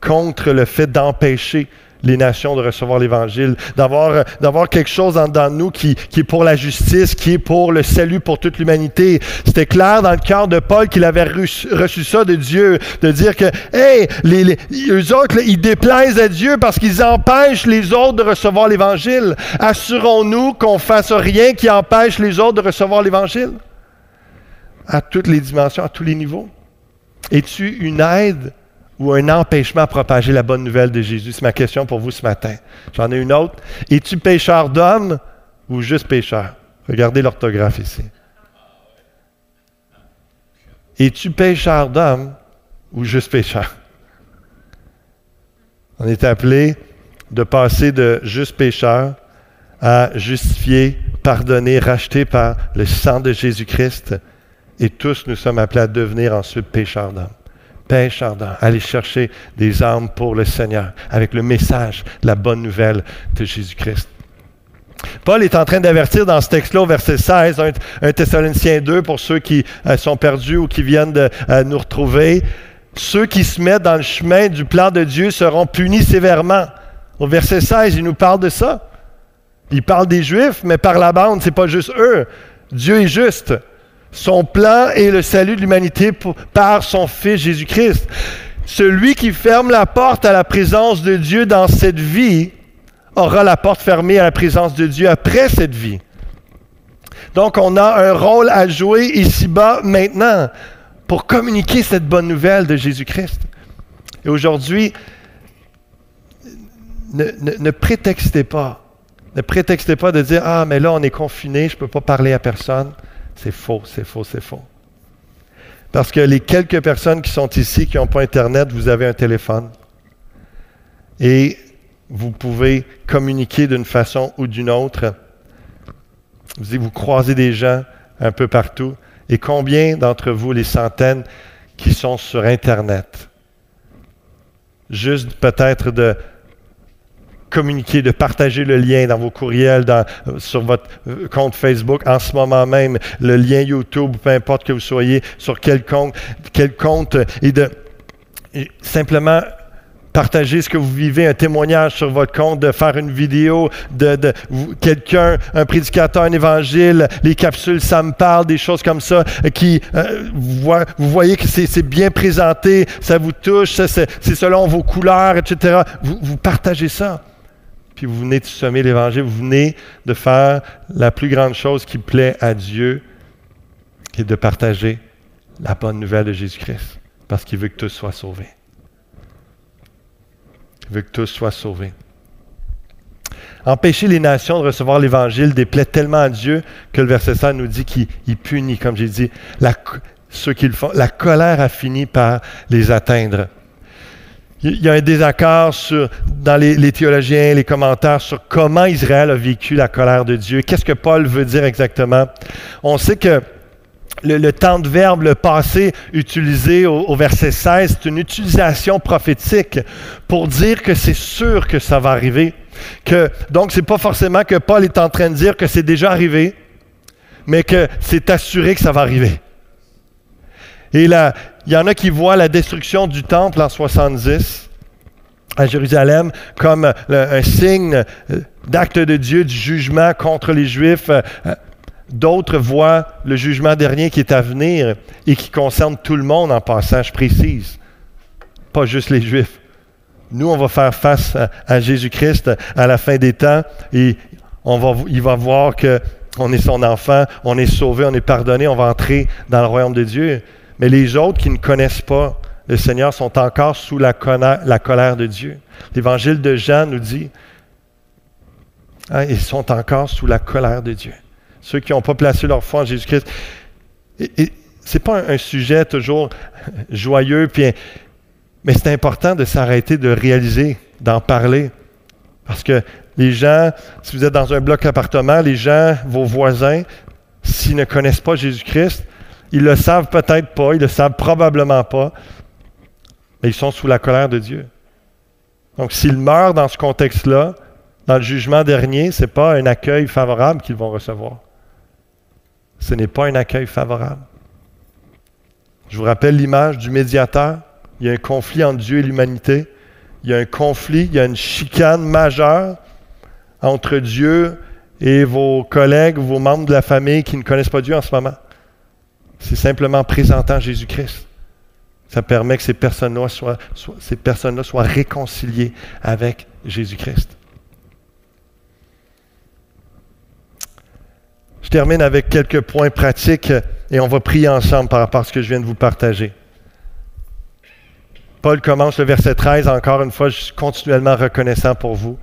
contre le fait d'empêcher les nations de recevoir l'Évangile, d'avoir, d'avoir quelque chose de nous qui, qui, est pour la justice, qui est pour le salut pour toute l'humanité. C'était clair dans le cœur de Paul qu'il avait reçu, ça de Dieu, de dire que, hey, les, les, eux autres, ils déplaisent à Dieu parce qu'ils empêchent les autres de recevoir l'Évangile. Assurons-nous qu'on fasse rien qui empêche les autres de recevoir l'Évangile? À toutes les dimensions, à tous les niveaux. Es-tu une aide ou un empêchement à propager la bonne nouvelle de Jésus? C'est ma question pour vous ce matin. J'en ai une autre. Es-tu pécheur d'homme ou juste pécheur? Regardez l'orthographe ici. Es-tu pécheur d'homme ou juste pécheur? On est appelé de passer de juste pécheur à justifié, pardonné, racheté par le sang de Jésus-Christ. Et tous nous sommes appelés à devenir ensuite pécheurs d'homme pêche ardent, aller chercher des âmes pour le Seigneur avec le message, la bonne nouvelle de Jésus-Christ. Paul est en train d'avertir dans ce texte-là, au verset 16, 1, Thessaloniciens 2, pour ceux qui euh, sont perdus ou qui viennent de euh, nous retrouver. Ceux qui se mettent dans le chemin du plan de Dieu seront punis sévèrement. Au verset 16, il nous parle de ça. Il parle des Juifs, mais par la bande, c'est pas juste eux. Dieu est juste. Son plan est le salut de l'humanité par son Fils Jésus-Christ. Celui qui ferme la porte à la présence de Dieu dans cette vie aura la porte fermée à la présence de Dieu après cette vie. Donc, on a un rôle à jouer ici-bas maintenant pour communiquer cette bonne nouvelle de Jésus-Christ. Et aujourd'hui, ne, prétextez pas. Ne prétextez pas de dire Ah, mais là, on est confiné, je ne peux pas parler à personne. C'est faux, c'est faux, c'est faux. Parce que les quelques personnes qui sont ici, qui n'ont pas Internet, vous avez un téléphone. Et vous pouvez communiquer d'une façon ou d'une autre. Vous, vous croisez des gens un peu partout. Et combien d'entre vous, les centaines, qui sont sur Internet? Juste peut-être de communiquer, de partager le lien dans vos courriels, dans, sur votre euh, compte Facebook, en ce moment même, le lien YouTube, peu importe que vous soyez, sur quel compte, quel compte, et de simplement partager ce que vous vivez, un témoignage sur votre compte, de faire une vidéo de, quelqu'un, un prédicateur, un évangile, les capsules, ça me parle, des choses comme ça, qui, euh, vous, voyez que c'est bien présenté, ça vous touche, c'est selon vos couleurs, etc. Vous partagez ça puis vous venez de semer l'Évangile, vous venez de faire la plus grande chose qui plaît à Dieu, qui est de partager la bonne nouvelle de Jésus-Christ, parce qu'il veut que tous soient sauvés. Il veut que tous soient sauvés. Empêcher les nations de recevoir l'Évangile déplaît tellement à Dieu que le verset 5 nous dit qu'il punit, comme j'ai dit, ceux qui le font. La colère a fini par les atteindre. Il y a un désaccord dans les, théologiens, les commentaires sur comment Israël a vécu la colère de Dieu. Qu'est-ce que Paul veut dire exactement? On sait que le, temps de verbe, le passé utilisé au, verset 16, c'est une utilisation prophétique pour dire que c'est sûr que ça va arriver. Que, donc, c'est pas forcément que Paul est en train de dire que c'est déjà arrivé, mais que c'est assuré que ça va arriver. Et là, il y en a qui voient la destruction du temple en 70 à Jérusalem comme un signe euh, d'acte de Dieu, du jugement contre les Juifs. Euh, d'autres voient le jugement dernier qui est à venir et qui concerne tout le monde en passant, je précise, pas juste les Juifs. Nous, on va faire face à, Jésus-Christ à la fin des temps et on va, il va voir qu'on est son enfant, on est sauvé, on est pardonné, on va entrer dans le royaume de Dieu. Mais les autres qui ne connaissent pas le Seigneur sont encore sous la colère, de Dieu. L'évangile de Jean nous dit, hein, ils sont encore sous la colère de Dieu. Ceux qui n'ont pas placé leur foi en Jésus-Christ. Et, ce n'est pas un, sujet toujours joyeux, mais c'est important de s'arrêter, de réaliser, d'en parler. Parce que les gens, si vous êtes dans un bloc appartement, les gens, vos voisins, s'ils ne connaissent pas Jésus-Christ, ils le savent peut-être pas, ils le savent probablement pas, mais ils sont sous la colère de Dieu. Donc, s'ils meurent dans ce contexte-là, dans le jugement dernier, ce n'est pas un accueil favorable qu'ils vont recevoir. Ce n'est pas un accueil favorable. Je vous rappelle l'image du médiateur. Il y a un conflit entre Dieu et l'humanité. Il y a un conflit, il y a une chicane majeure entre Dieu et vos collègues, vos membres de la famille qui ne connaissent pas Dieu en ce moment. C'est simplement présentant Jésus-Christ. Ça permet que ces personnes-là soient, réconciliées avec Jésus-Christ. Je termine avec quelques points pratiques et on va prier ensemble par rapport à ce que je viens de vous partager. Paul commence le verset 13, encore une fois, je suis continuellement reconnaissant pour vous.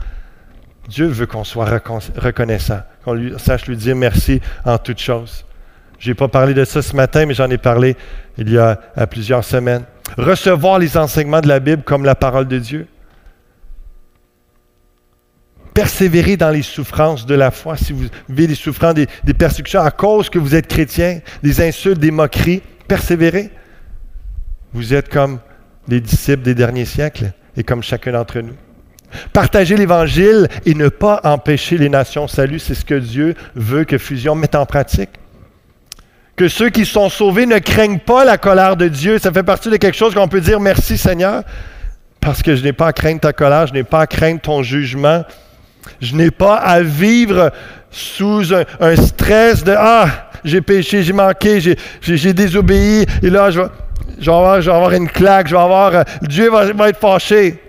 Dieu veut qu'on soit reconnaissant, qu'on sache lui dire merci en toutes choses. Je n'ai pas parlé de ça ce matin, mais j'en ai parlé il y a, plusieurs semaines. Recevoir les enseignements de la Bible comme la parole de Dieu. Persévérer dans les souffrances de la foi. Si vous vivez des souffrances, des, des persécutions à cause que vous êtes chrétien, des insultes, des moqueries, persévérez. Vous êtes comme les disciples des derniers siècles et comme chacun d'entre nous. Partager l'Évangile et ne pas empêcher les nations salut, c'est ce que Dieu veut que Fusion mette en pratique que ceux qui sont sauvés ne craignent pas la colère de Dieu. Ça fait partie de quelque chose qu'on peut dire merci Seigneur, parce que je n'ai pas à craindre ta colère, je n'ai pas à craindre ton jugement. Je n'ai pas à vivre sous un, stress de Ah, j'ai péché, j'ai manqué, j'ai désobéi, et là, je vais, avoir, une claque, je vais avoir, Dieu va, va être fâché.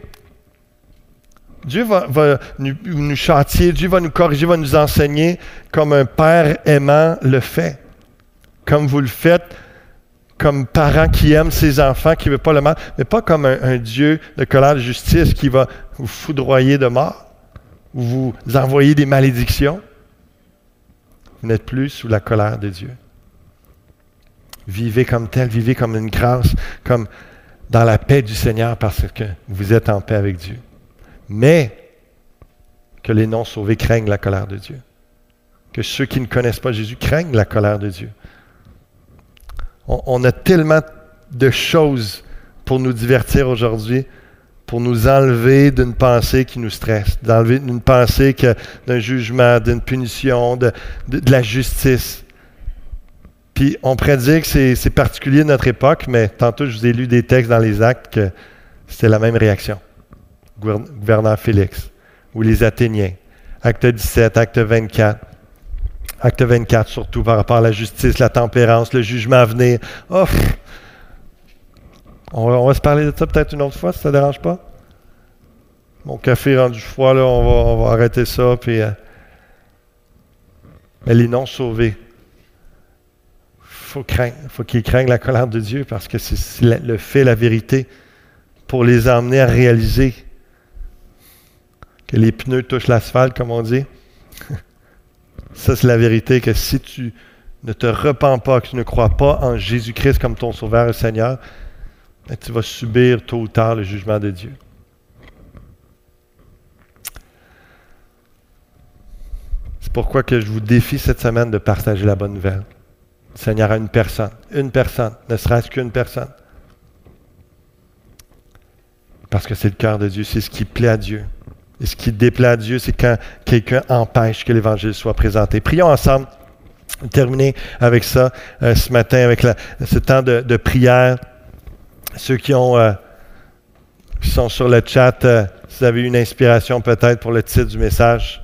Dieu va, nous, nous châtier, Dieu va nous corriger, va nous enseigner comme un père aimant le fait. Comme vous le faites, comme parent qui aime ses enfants, qui ne veut pas le mal, mais pas comme un, Dieu de colère de justice qui va vous foudroyer de mort, ou vous envoyer des malédictions. Vous n'êtes plus sous la colère de Dieu. Vivez comme tel, vivez comme une grâce, comme dans la paix du Seigneur parce que vous êtes en paix avec Dieu. Mais que les non-sauvés craignent la colère de Dieu. Que ceux qui ne connaissent pas Jésus craignent la colère de Dieu. On, a tellement de choses pour nous divertir aujourd'hui, pour nous enlever d'une pensée qui nous stresse, d'enlever d'une pensée d'un jugement, d'une punition, de, la justice. Puis on pourrait dire que c'est particulier de notre époque, mais tantôt je vous ai lu des textes dans les actes que c'était la même réaction. Gouverneur Félix, ou les Athéniens. Acte 17, acte 24. Acte 24, surtout par rapport à la justice, la tempérance, le jugement à venir. Oh, on, va, se parler de ça peut-être une autre fois, si ça ne dérange pas. Mon café est rendu froid, là, on va, arrêter ça. Puis, euh, mais les non-sauvés, faut faut qu'ils craignent la colère de Dieu parce que c'est le fait, la vérité, pour les emmener à réaliser que les pneus touchent l'asphalte, comme on dit. Ça, c'est la vérité, que si tu ne te repens pas, que tu ne crois pas en Jésus-Christ comme ton Sauveur et Seigneur, ben, tu vas subir tôt ou tard le jugement de Dieu. C'est pourquoi que je vous défie cette semaine de partager la bonne nouvelle. Le Seigneur a une personne, une personne, ne serait-ce qu'une personne. Parce que c'est le cœur de Dieu, c'est ce qui plaît à Dieu. Et ce qui déplaît à Dieu, c'est quand quelqu'un empêche que l'Évangile soit présenté. Prions ensemble. Terminer avec ça euh, ce matin, avec ce temps de, prière. Ceux qui euh, sont sur le chat, euh, si vous avez une inspiration peut-être pour le titre du message,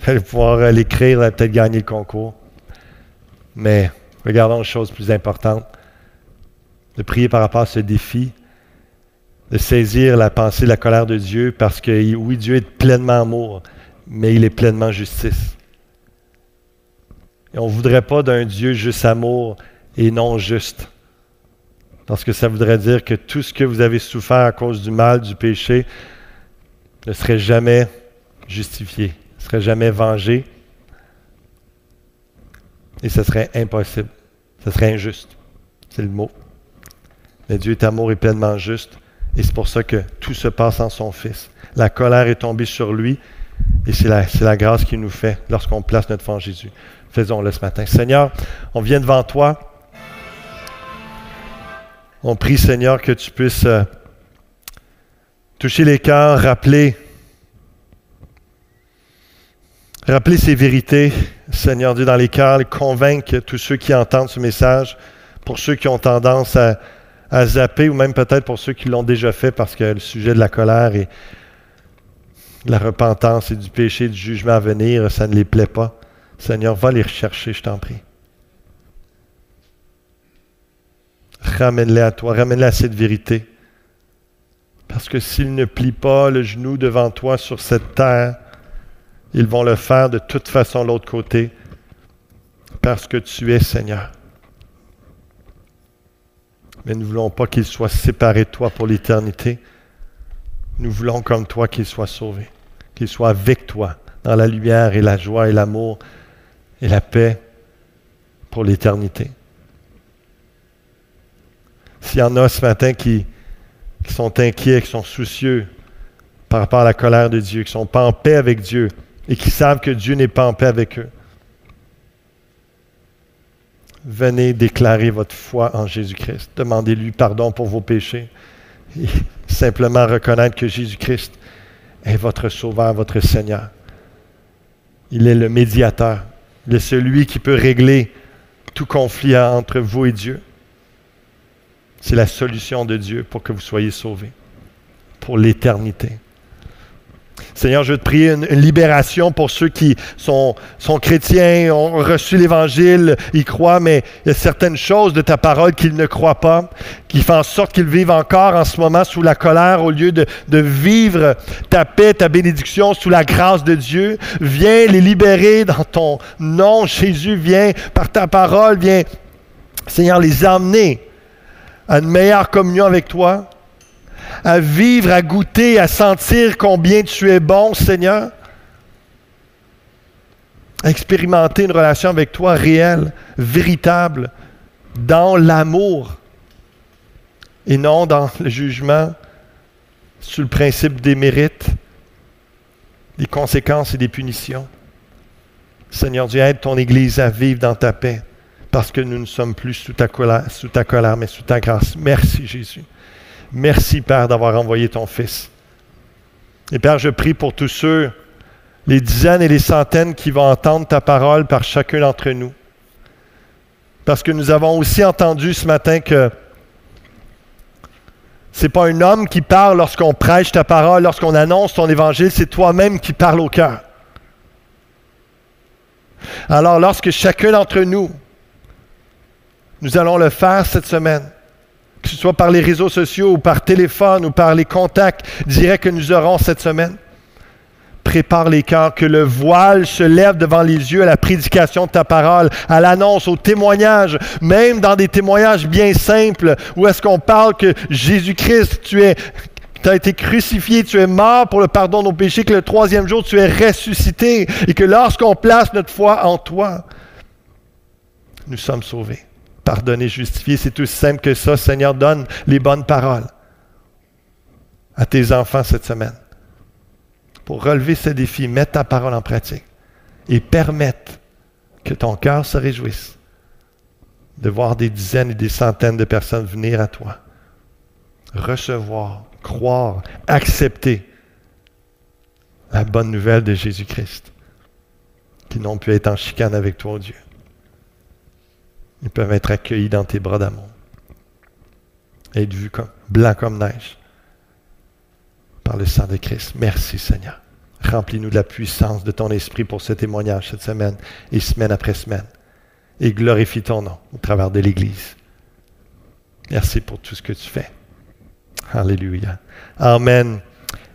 vous allez pouvoir l'écrire, peut-être gagner le concours. Mais regardons une chose plus importante, de prier par rapport à ce défi saisir la pensée, la colère de Dieu, parce que oui, Dieu est pleinement amour, mais il est pleinement justice. Et on ne voudrait pas d'un Dieu juste amour et non juste. Parce que ça voudrait dire que tout ce que vous avez souffert à cause du mal, du péché, ne serait jamais justifié, ne serait jamais vengé. Et ce serait impossible. Ce serait injuste. C'est le mot. Mais Dieu est amour et pleinement juste. Et c'est pour ça que tout se passe en son Fils. La colère est tombée sur lui et c'est la, grâce qu'il nous fait lorsqu'on place notre foi en Jésus. Faisons-le ce matin. Seigneur, on vient devant toi. On prie, Seigneur, que tu puisses euh, toucher les cœurs, rappeler, rappeler ces vérités, Seigneur Dieu, dans les cœurs, convaincre tous ceux qui entendent ce message, pour ceux qui ont tendance à, à zapper, ou même peut-être pour ceux qui l'ont déjà fait parce que le sujet de la colère et la repentance et du péché, du jugement à venir, ça ne les plaît pas. Seigneur, va les rechercher, je t'en prie. Ramène-les à toi, ramène-les à cette vérité. Parce que s'ils ne plient pas le genou devant toi sur cette terre, ils vont le faire de toute façon de l'autre côté, parce que tu es Seigneur mais nous ne voulons pas qu'il soit séparé de toi pour l'éternité. Nous voulons comme toi qu'il soit sauvé, qu'il soit avec toi dans la lumière et la joie et l'amour et la paix pour l'éternité. S'il y en a ce matin qui, qui sont inquiets, qui sont soucieux par rapport à la colère de Dieu, qui ne sont pas en paix avec Dieu et qui savent que Dieu n'est pas en paix avec eux, venez déclarer votre foi en Jésus-Christ. Demandez-lui pardon pour vos péchés. Et simplement reconnaître que Jésus-Christ est votre Sauveur, votre Seigneur. Il est le médiateur. Il est celui qui peut régler tout conflit entre vous et Dieu. C'est la solution de Dieu pour que vous soyez sauvés pour l'éternité. Seigneur, je veux te prier une, libération pour ceux qui sont, chrétiens, ont reçu l'Évangile, ils croient, mais il y a certaines choses de ta parole qu'ils ne croient pas, qui font en sorte qu'ils vivent encore en ce moment sous la colère au lieu de, de vivre ta paix, ta bénédiction sous la grâce de Dieu. Viens les libérer dans ton nom, Jésus. Viens par ta parole, viens, Seigneur, les emmener à une meilleure communion avec toi à vivre, à goûter, à sentir combien tu es bon, Seigneur. À expérimenter une relation avec toi réelle, véritable, dans l'amour et non dans le jugement, sur le principe des mérites, des conséquences et des punitions. Seigneur Dieu, aide ton Église à vivre dans ta paix parce que nous ne sommes plus sous ta colère, sous ta colère mais sous ta grâce. Merci Jésus. Merci, Père, d'avoir envoyé ton Fils. Et Père, je prie pour tous ceux, les dizaines et les centaines qui vont entendre ta parole par chacun d'entre nous. Parce que nous avons aussi entendu ce matin que ce n'est pas un homme qui parle lorsqu'on prêche ta parole, lorsqu'on annonce ton évangile, c'est toi-même qui parles au cœur. Alors lorsque chacun d'entre nous, nous allons le faire cette semaine, que ce soit par les réseaux sociaux ou par téléphone ou par les contacts directs que nous aurons cette semaine. Prépare les cœurs, que le voile se lève devant les yeux à la prédication de ta parole, à l'annonce, au témoignage, même dans des témoignages bien simples, où est-ce qu'on parle que Jésus-Christ, tu tu as été crucifié, tu es mort pour le pardon de nos péchés, que le troisième jour tu es ressuscité et que lorsqu'on place notre foi en toi, nous sommes sauvés pardonner, justifier. C'est tout simple que ça. Seigneur, donne les bonnes paroles à tes enfants cette semaine pour relever ce défi, mettre ta parole en pratique et permettre que ton cœur se réjouisse de voir des dizaines et des centaines de personnes venir à toi, recevoir, croire, accepter la bonne nouvelle de Jésus-Christ, qui n'ont pu être en chicane avec toi, oh Dieu. Ils peuvent être accueillis dans tes bras d'amour. Être vus comme blanc comme neige par le sang de Christ. Merci Seigneur. Remplis-nous de la puissance de ton esprit pour ce témoignage cette semaine et semaine après semaine. Et glorifie ton nom au travers de l'Église. Merci pour tout ce que tu fais. Alléluia. Amen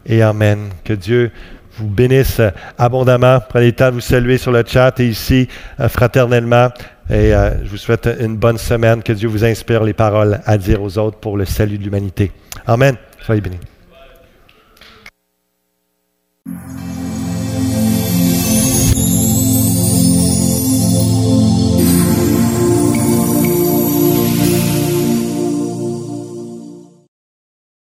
et Amen. Que Dieu vous bénisse abondamment. Prenez le temps de vous saluer sur le chat et ici euh, fraternellement. Et euh, je vous souhaite une bonne semaine. Que Dieu vous inspire les paroles à dire aux autres pour le salut de l'humanité. Amen. Soyez bénis.